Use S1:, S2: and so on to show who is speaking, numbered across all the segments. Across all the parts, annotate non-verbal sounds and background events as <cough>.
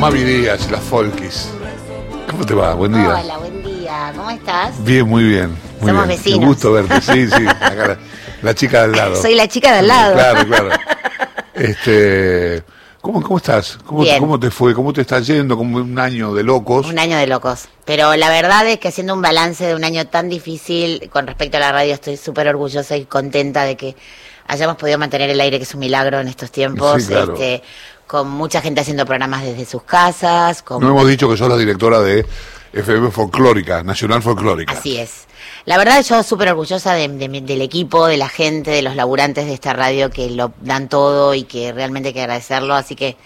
S1: Mavi Díaz las Folkis. ¿Cómo te va? Buen día.
S2: Hola, buen día. ¿Cómo estás?
S1: Bien, muy bien. Muy
S2: Somos
S1: bien.
S2: vecinos.
S1: Un gusto verte, sí, sí. <laughs> Acá la, la chica de al lado.
S2: Soy la chica de al lado.
S1: Claro, claro. <laughs> Este, ¿cómo, cómo estás? ¿Cómo,
S2: Bien.
S1: ¿Cómo te fue? ¿Cómo te está yendo? Como un año de locos.
S2: Un año de locos. Pero la verdad es que haciendo un balance de un año tan difícil con respecto a la radio, estoy súper orgullosa y contenta de que hayamos podido mantener el aire, que es un milagro en estos tiempos.
S1: Sí, claro.
S2: este, con mucha gente haciendo programas desde sus casas. Con...
S1: No hemos dicho que sos la directora de FM Folclórica, Nacional Folclórica.
S2: Así es. La verdad, yo súper orgullosa de- de del equipo, de la gente, de los laburantes de esta radio que lo dan todo y que realmente hay que agradecerlo. Así que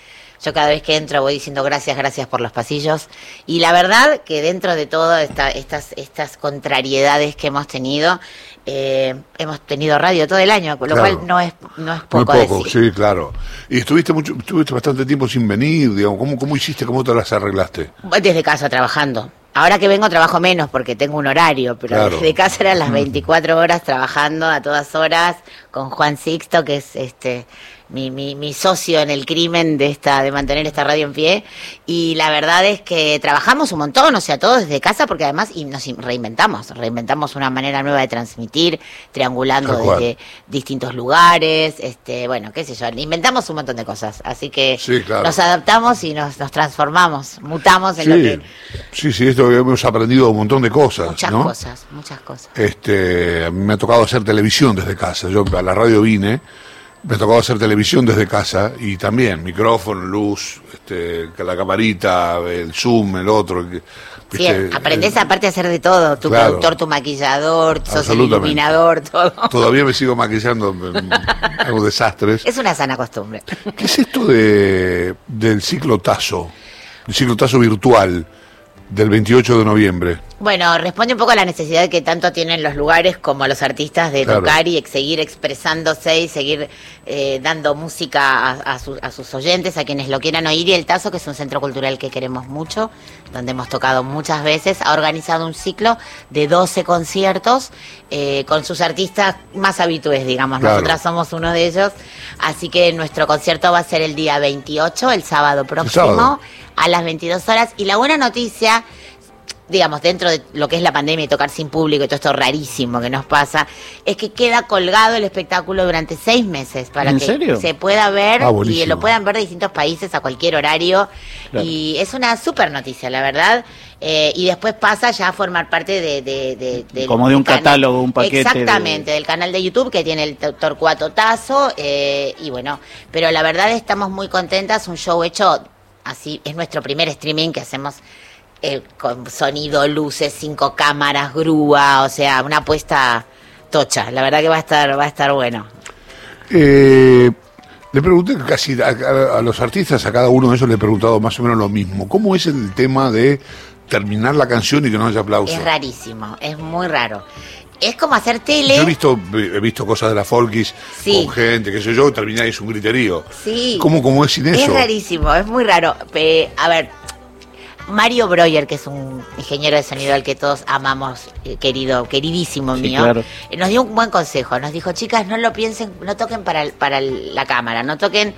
S2: yo cada vez que entro voy diciendo gracias, gracias por los pasillos. Y la verdad que dentro de todas esta, estas, estas contrariedades que hemos tenido, eh, hemos tenido radio todo el año, con lo
S1: Claro.
S2: cual no es, no es
S1: Muy
S2: poco,
S1: poco,
S2: decir.
S1: sí, claro. Y estuviste mucho, estuviste bastante tiempo sin venir, digamos. ¿Cómo, cómo hiciste? ¿Cómo te las arreglaste?
S2: Desde casa trabajando. Ahora que vengo trabajo menos porque tengo un horario, pero
S1: Claro.
S2: desde casa eran las 24 horas trabajando a todas horas con Juan Sixto, que es este mi, mi, mi socio en el crimen de esta de mantener esta radio en pie. Y la verdad es que trabajamos un montón, o sea, todos desde casa, porque además y nos reinventamos, reinventamos una manera nueva de transmitir, triangulando desde distintos lugares, este, bueno, qué sé yo, inventamos un montón de cosas. Así que
S1: Sí, claro.
S2: nos adaptamos y nos, nos transformamos, mutamos en lo
S1: Sí,
S2: que
S1: sí, sí, esto hemos aprendido un montón de cosas,
S2: Muchas
S1: ¿no?
S2: cosas, muchas cosas.
S1: Este, me ha tocado hacer televisión desde casa. Yo a la radio vine, me ha tocado hacer televisión desde casa y también micrófono, luz, este, la camarita, el zoom, el otro.
S2: Sí,
S1: viste,
S2: aprendés
S1: eh,
S2: aparte a hacer de todo, tu
S1: claro.
S2: productor, tu maquillador, sos el iluminador, todo.
S1: Todavía me sigo maquillando, <laughs> hago desastres.
S2: Es una sana costumbre.
S1: ¿Qué es esto de, del ciclotazo? El ciclotazo virtual del 28 de noviembre.
S2: Bueno, responde un poco a la necesidad que tanto tienen los lugares como los artistas de
S1: Claro.
S2: tocar y seguir expresándose y seguir eh, dando música a, a su- a sus oyentes, a quienes lo quieran oír. Y el Tazo, que es un centro cultural que queremos mucho, donde hemos tocado muchas veces, ha organizado un ciclo de 12 conciertos eh, con sus artistas más habituales, digamos.
S1: Claro.
S2: Nosotras somos uno de ellos. Así que nuestro concierto va a ser el día 28, el sábado próximo,
S1: sábado.
S2: A las 22 horas. Y la buena noticia digamos, dentro de lo que es la pandemia y tocar sin público y todo esto rarísimo que nos pasa, es que queda colgado el espectáculo durante seis meses para
S3: ¿En
S2: que
S3: serio?
S2: se pueda ver
S1: Ah,
S2: y lo puedan ver de distintos países a cualquier horario.
S3: Claro.
S2: Y es una super noticia, la verdad. Eh, y después pasa ya a formar parte de... de- de- del
S3: Como de un
S2: canal.
S3: catálogo, un paquete
S2: Exactamente, del canal de YouTube que tiene el doctor Cuato Tazo. eh, y bueno, pero la verdad estamos muy contentas, un show hecho así, es nuestro primer streaming que hacemos eh, con sonido, luces, cinco cámaras, grúa, o sea, una apuesta tocha. La verdad que va a estar, va a estar bueno.
S1: Eh, le pregunté casi a, a- a los artistas, a cada uno de ellos le he preguntado más o menos lo mismo. ¿Cómo es el tema de terminar la canción y que no haya aplauso?
S2: Es rarísimo, es muy raro. Es como hacer tele.
S1: Yo he visto, he visto cosas de la Folkis
S2: Sí.
S1: con gente, qué sé yo, termináis un griterío.
S2: Sí.
S1: ¿Cómo, cómo es sin
S2: Es
S1: eso?
S2: rarísimo, es muy raro. A ver, Mario Breuer, que es un ingeniero de sonido al que todos amamos, eh, querido, queridísimo
S3: Sí,
S2: mío,
S3: claro.
S2: eh, nos dio un buen consejo. Nos dijo, chicas, no lo piensen, no toquen para, el- para el- la cámara, no toquen,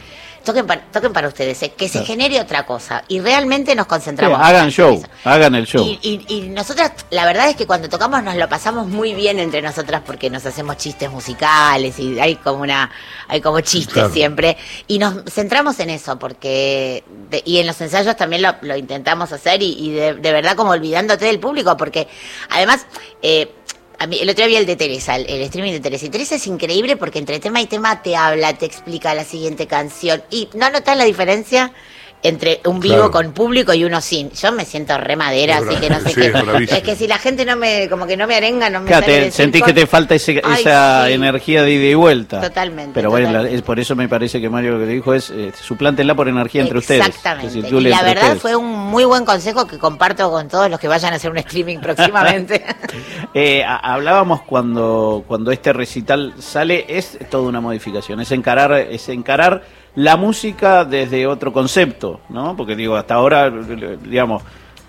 S2: toquen, para, toquen para ustedes, eh, que se
S3: Claro.
S2: genere otra cosa. Y realmente nos
S3: Sí,
S2: concentramos.
S3: hagan
S2: en
S3: show,
S2: eso.
S3: hagan el show.
S2: Y, y, y nosotras, la verdad es que cuando tocamos nos lo pasamos muy bien entre nosotras porque nos hacemos chistes musicales y hay como una, hay como chistes
S1: Claro.
S2: siempre. Y nos centramos en eso porque, de- y en los ensayos también lo, lo intentamos hacer y, y de, de verdad como olvidándote del público porque además, eh, a mí, el otro día vi el de Teresa, el, el streaming de Teresa. Y Teresa es increíble porque entre tema y tema te habla, te explica la siguiente canción. Y no notas la diferencia entre un vivo
S1: Claro.
S2: con público y uno sin. Yo me siento re madera, así que no sé
S1: sí,
S2: qué.
S1: es
S2: que si la gente no me, como que no me arenga, no me
S3: Claro,
S2: sale
S3: te- sentís
S2: con-
S3: que te falta ese-
S2: Ay,
S3: esa
S2: sí.
S3: energía de ida y vuelta.
S2: Totalmente,
S3: Pero bueno, la- es por eso me parece que Mario lo que dijo es eh, suplántenla por energía entre ustedes.
S2: Exactamente. Y la verdad
S3: ustedes.
S2: fue un muy buen consejo que comparto con todos los que vayan a hacer un streaming próximamente. <laughs> <laughs>
S3: Eh, hablábamos cuando, cuando este recital sale, es toda una modificación, es encarar, es encarar la música desde otro concepto, ¿no? Porque digo, hasta ahora, digamos,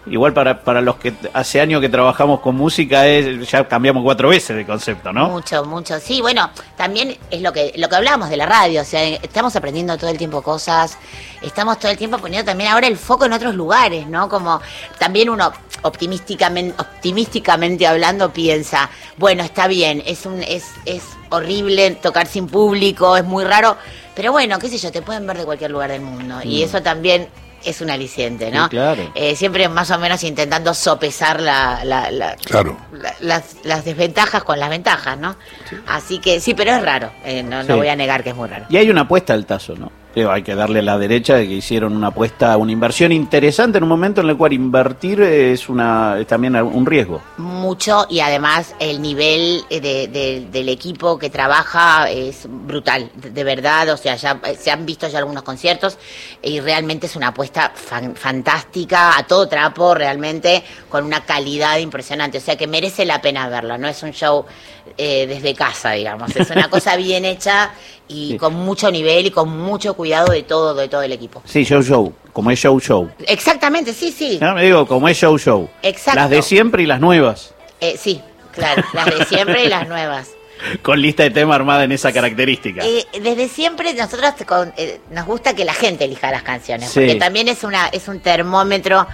S3: Igual para, para los que hace años que trabajamos con música es, ya cambiamos cuatro veces de concepto, ¿no?
S2: Mucho, mucho. Sí, bueno, también es lo que lo que hablábamos de la radio, o sea, estamos aprendiendo todo el tiempo cosas, estamos todo el tiempo poniendo también ahora el foco en otros lugares, ¿no? Como también uno optimísticamente optimísticamente hablando piensa, bueno, está bien, es un es es horrible tocar sin público, es muy raro, pero bueno, qué sé yo, te pueden ver de cualquier lugar del mundo y
S3: Mm.
S2: eso también es un aliciente, ¿no?
S3: Sí, claro.
S2: Eh, siempre más o menos intentando sopesar la, la, la-
S1: Claro.
S2: la- las, las desventajas con las ventajas, ¿no? Así que sí, pero es raro, eh, no, no
S3: Sí.
S2: voy a negar que es muy raro.
S3: Y hay una apuesta al tazo, ¿no? Hay que darle la derecha de que hicieron una apuesta, una inversión interesante en un momento en el cual invertir es una es también un riesgo.
S2: Mucho y además el nivel eh, de- de- del equipo que trabaja es brutal, de, verdad, o sea, ya eh, se han visto ya algunos conciertos y realmente es una apuesta fan- fantástica, a todo trapo, realmente con una calidad impresionante, o sea que merece la pena verlo, no es un show eh, desde casa, digamos, es una <laughs> cosa bien hecha y
S3: Sí.
S2: con mucho nivel y con mucho cuidado de todo, de todo el equipo.
S3: Sí, show show, como es show show.
S2: Exactamente, sí, sí.
S3: ¿No? Me digo, como es show show.
S2: Exacto.
S3: Las de siempre y las nuevas.
S2: Eh, sí, claro, <laughs> las de siempre y las nuevas.
S3: Con lista de tema armada en esa característica.
S2: Eh, desde siempre nosotros con- eh, nos gusta que la gente elija las canciones,
S3: Sí.
S2: porque también es una es un termómetro.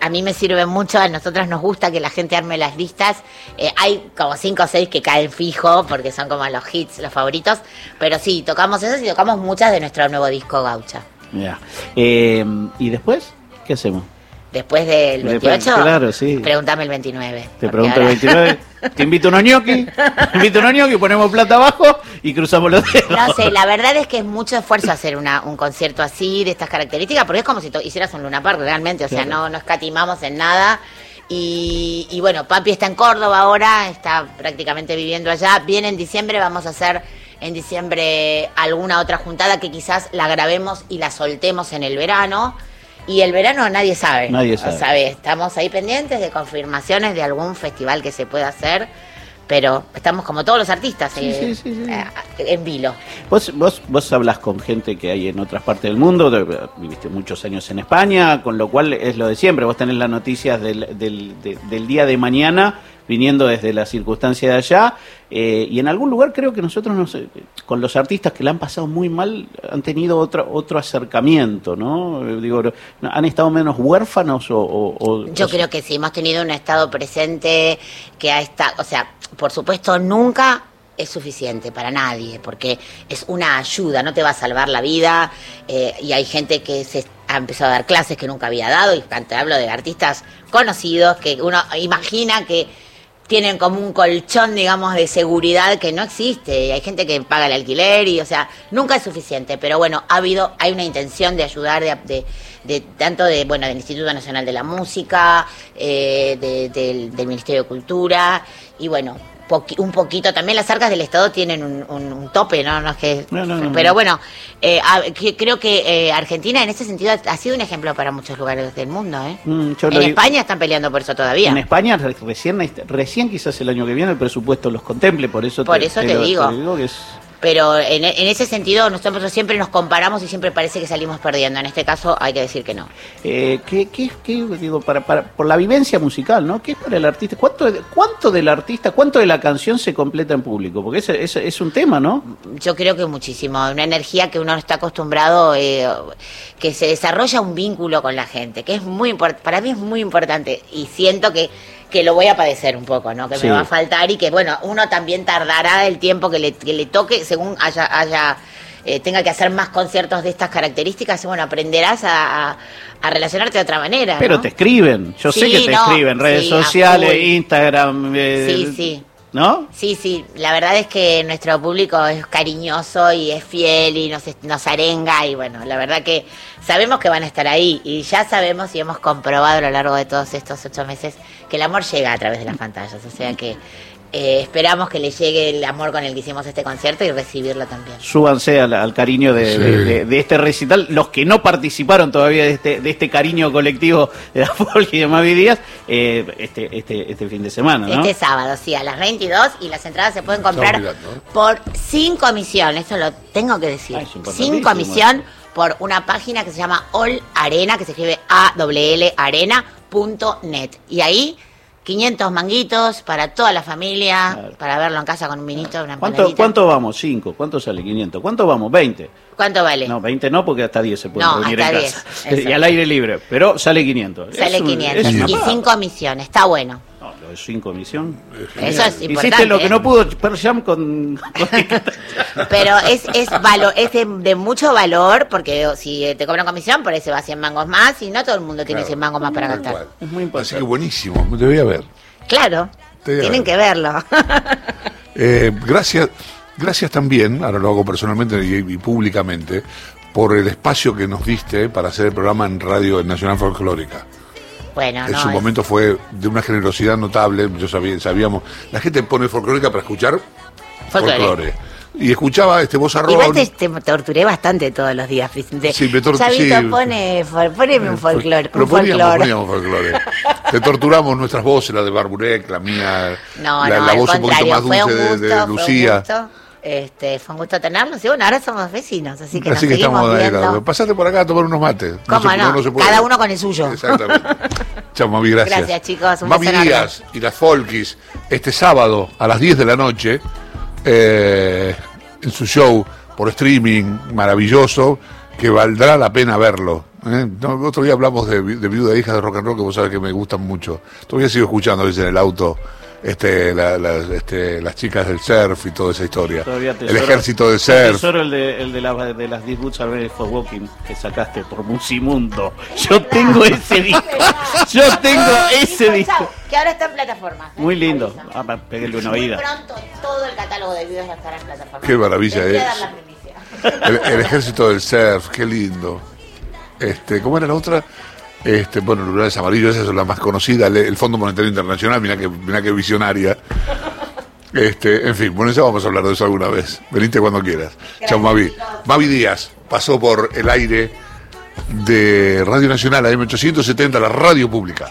S2: A mí me sirve mucho, a nosotros nos gusta que la gente arme las listas. Eh, hay como cinco o seis que caen fijo, porque son como los hits, los favoritos. Pero sí, tocamos esas y tocamos muchas de nuestro nuevo disco Gaucha.
S3: Ya. Eh, ¿Y después? ¿Qué hacemos?
S2: Después del
S3: Después,
S2: 28,
S3: claro, sí.
S2: pregúntame el 29.
S3: Te pregunto el
S2: ahora-
S3: 29. <laughs> Te invito unos gnocchi. Te invito unos gnocchi, ponemos plata abajo y cruzamos los dedos.
S2: No sé, la verdad es que es mucho esfuerzo hacer una, un concierto así, de estas características, porque es como si hicieras un Luna Park realmente, o sea,
S3: Claro.
S2: no, no escatimamos en nada. Y, y bueno, Papi está en Córdoba ahora, está prácticamente viviendo allá. Viene en diciembre, vamos a hacer en diciembre alguna otra juntada que quizás la grabemos y la soltemos en el verano. Y el verano nadie sabe.
S3: Nadie sabe.
S2: sabe, Estamos ahí pendientes de confirmaciones de algún festival que se pueda hacer. Pero estamos como todos los artistas
S3: Sí,
S2: eh,
S3: sí, sí, sí.
S2: eh, en vilo.
S3: Vos, vos, vos hablas con gente que hay en otras partes del mundo, viviste muchos años en España, con lo cual es lo de siempre. Vos tenés las noticias del, del, de- del día de mañana viniendo desde la circunstancia de allá. eh, y en algún lugar creo que nosotros, nos, eh, con los artistas que la han pasado muy mal, han tenido otro, otro acercamiento, ¿no? Eh, Digo, ¿han estado menos huérfanos o...? o- o-
S2: Yo
S3: o-
S2: creo que sí, hemos tenido un estado presente que ha estado, o sea, por supuesto nunca es suficiente para nadie, porque es una ayuda, no te va a salvar la vida, eh, y hay gente que se ha empezado a dar clases que nunca había dado, y te hablo de artistas conocidos que uno imagina que tienen como un colchón, digamos, de seguridad que no existe. Hay gente que paga el alquiler y, o sea, nunca es suficiente. Pero bueno, ha habido, hay una intención de ayudar, de, de- de- tanto de, bueno, del Instituto Nacional de la Música, eh, de- del Ministerio de Cultura y bueno. Poqui- un poquito también las arcas del Estado tienen un, un- un tope, ¿no? no es que,
S3: No, no, no,
S2: pero
S3: no.
S2: bueno, eh, a- que- creo que eh, Argentina en ese sentido ha, ha sido un ejemplo para muchos lugares del mundo. ¿eh?
S3: Mm,
S2: En
S3: digo-
S2: España están peleando por eso todavía.
S3: En España re- recién, recién quizás el año que viene el presupuesto los contemple, por eso
S2: Por eso te
S3: lo-
S2: digo.
S3: que es
S2: Pero en, en ese sentido nosotros siempre nos comparamos y siempre parece que salimos perdiendo. En este caso hay que decir que no.
S3: eh, ¿qué, qué, qué, digo para, para por la vivencia musical, ¿no? ¿Qué es para el artista? ¿Cuánto, cuánto del artista, cuánto de la canción se completa en público? Porque ese es, es un tema, ¿no?
S2: Yo creo que muchísimo. Una energía que uno no está acostumbrado, eh, que se desarrolla un vínculo con la gente, que es muy importante. Para mí es muy importante y siento que, que lo voy a padecer un poco, ¿no? Que
S3: Sí.
S2: me va a faltar y que, bueno, uno también tardará el tiempo que le, que le toque según haya... haya eh, tenga que hacer más conciertos de estas características, bueno, aprenderás a, a- a relacionarte de otra manera.
S3: Pero
S2: ¿no?
S3: te escriben, yo sé que te
S2: no,
S3: escriben, redes
S2: sí,
S3: sociales. Instagram, eh,
S2: Sí, sí.
S3: ¿no?
S2: Sí, sí, la verdad es que nuestro público es cariñoso y es fiel y nos, nos arenga y bueno, la verdad que sabemos que van a estar ahí y ya sabemos y hemos comprobado a lo largo de todos estos ocho meses que el amor llega a través de las pantallas, o sea que eh, esperamos que le llegue el amor con el que hicimos este concierto y recibirlo también.
S3: Súbanse al, al cariño de,
S1: Sí.
S3: de- de- de este recital. Los que no participaron todavía de este, de este cariño colectivo de la <laughs> Folk y de Mavi Díaz, eh, este, este, este fin de semana, ¿no?
S2: Este sábado, sí, a las 22 y las entradas se pueden comprar por sin comisión, eso lo tengo que decir.
S3: Ah,
S2: sin comisión por una página que se llama All Arena, que se escribe A-L-L radionacional.net. Y ahí 500 manguitos para toda la familia,
S3: Claro.
S2: para verlo en casa con un vinito, una
S3: ¿Cuánto. ¿Cuánto vamos? ¿Cinco? ¿Cuánto sale? 500. ¿Cuánto vamos? 20.
S2: ¿Cuánto vale?
S3: No, 20 no, porque hasta 10 se puede
S2: No,
S3: reunir
S2: hasta
S3: en
S2: 10,
S3: casa.
S2: eso. <laughs>
S3: Y al aire libre. Pero sale 500.
S2: Sale
S3: Es un-
S2: 500
S3: es
S2: y
S3: paga.
S2: 5 misiones, está bueno.
S3: 5 emisión.
S2: Eso es importante.
S3: Hiciste lo que
S2: ¿eh?
S3: no pudo Pearl Jam con... con- <laughs>
S2: Pero es es valo- es de, de mucho valor porque si te cobran comisión, por ahí se va 100 mangos más y no todo el mundo tiene 100 mangos más para gastar.
S3: Es muy importante.
S1: Así que buenísimo, ver.
S2: Claro,
S1: Te voy a
S2: tienen
S1: ver.
S2: que verlo. <laughs>
S1: Eh, gracias, gracias también, ahora lo hago personalmente y, y públicamente, por el espacio que nos diste para hacer el programa en Radio Nacional Folclórica.
S2: Bueno,
S1: en
S2: no,
S1: su
S2: es-
S1: momento fue de una generosidad notable, yo sabía, sabíamos, la gente pone folclórica para escuchar
S2: Folclore.
S1: folclore. Y escuchaba este voz
S2: Igual te, te torturé bastante todos los días, Vicente.
S1: Sí, me tor-
S2: Chavito,
S1: sí.
S2: pone, poneme un folclore.
S1: Pero
S2: Un
S1: poníamos,
S2: folclore.
S1: poníamos folclore. <laughs> Te torturamos nuestras voces, la de Barburek, la mía,
S2: No,
S1: la,
S2: no,
S1: la
S2: al
S1: voz un poquito más dulce de- Lucía.
S2: Este, fue un gusto tenerlos. Y bueno, ahora somos vecinos, así que
S1: Así
S2: nos
S1: que
S2: seguimos
S1: estamos ahí.
S2: viendo.
S1: Pasate por acá a tomar unos mates.
S2: ¿Cómo
S1: se-
S2: no?
S1: se puede.
S2: Cada uno con el suyo.
S1: Exactamente. <laughs> Chao, Mami, gracias.
S2: Gracias, chicos, un
S1: Mami. Díaz y las Folkis este sábado a las 10 de la noche eh, en su show por streaming maravilloso que valdrá la pena verlo. ¿eh? No, otro día hablamos de, de viuda e hija de rock and roll que vos sabés que me gustan mucho. Todavía sigo escuchando desde en el auto este, la- las, este, las chicas del surf y toda esa historia.
S3: Todavía
S1: el
S3: tesoro-
S1: ejército del surf.
S3: Tesoro el de, el de, la, de las 10 Boots Are for Walking que sacaste por Musimundo. Yo tengo ese <laughs> disco. Yo tengo ese disco.
S2: Que ahora está en plataformas. ¿eh?
S3: Muy lindo. Ah, una
S2: Muy
S3: oída.
S2: pronto todo el catálogo de videos va a estar en plataformas.
S1: Qué maravilla
S2: Les voy a
S1: es.
S2: dar la primicia.
S1: El, el ejército del surf, qué lindo. Este, ¿cómo era la otra? Este, bueno, Rurales Amarillos, esa es la más conocida, el, el Fondo Monetario Internacional, mirá que, mirá que visionaria. Este, en fin, bueno, ya vamos a hablar de eso alguna vez. Venite cuando quieras. Chao, Mavi. Mavi Díaz pasó por el aire de Radio Nacional, AM870, la radio pública.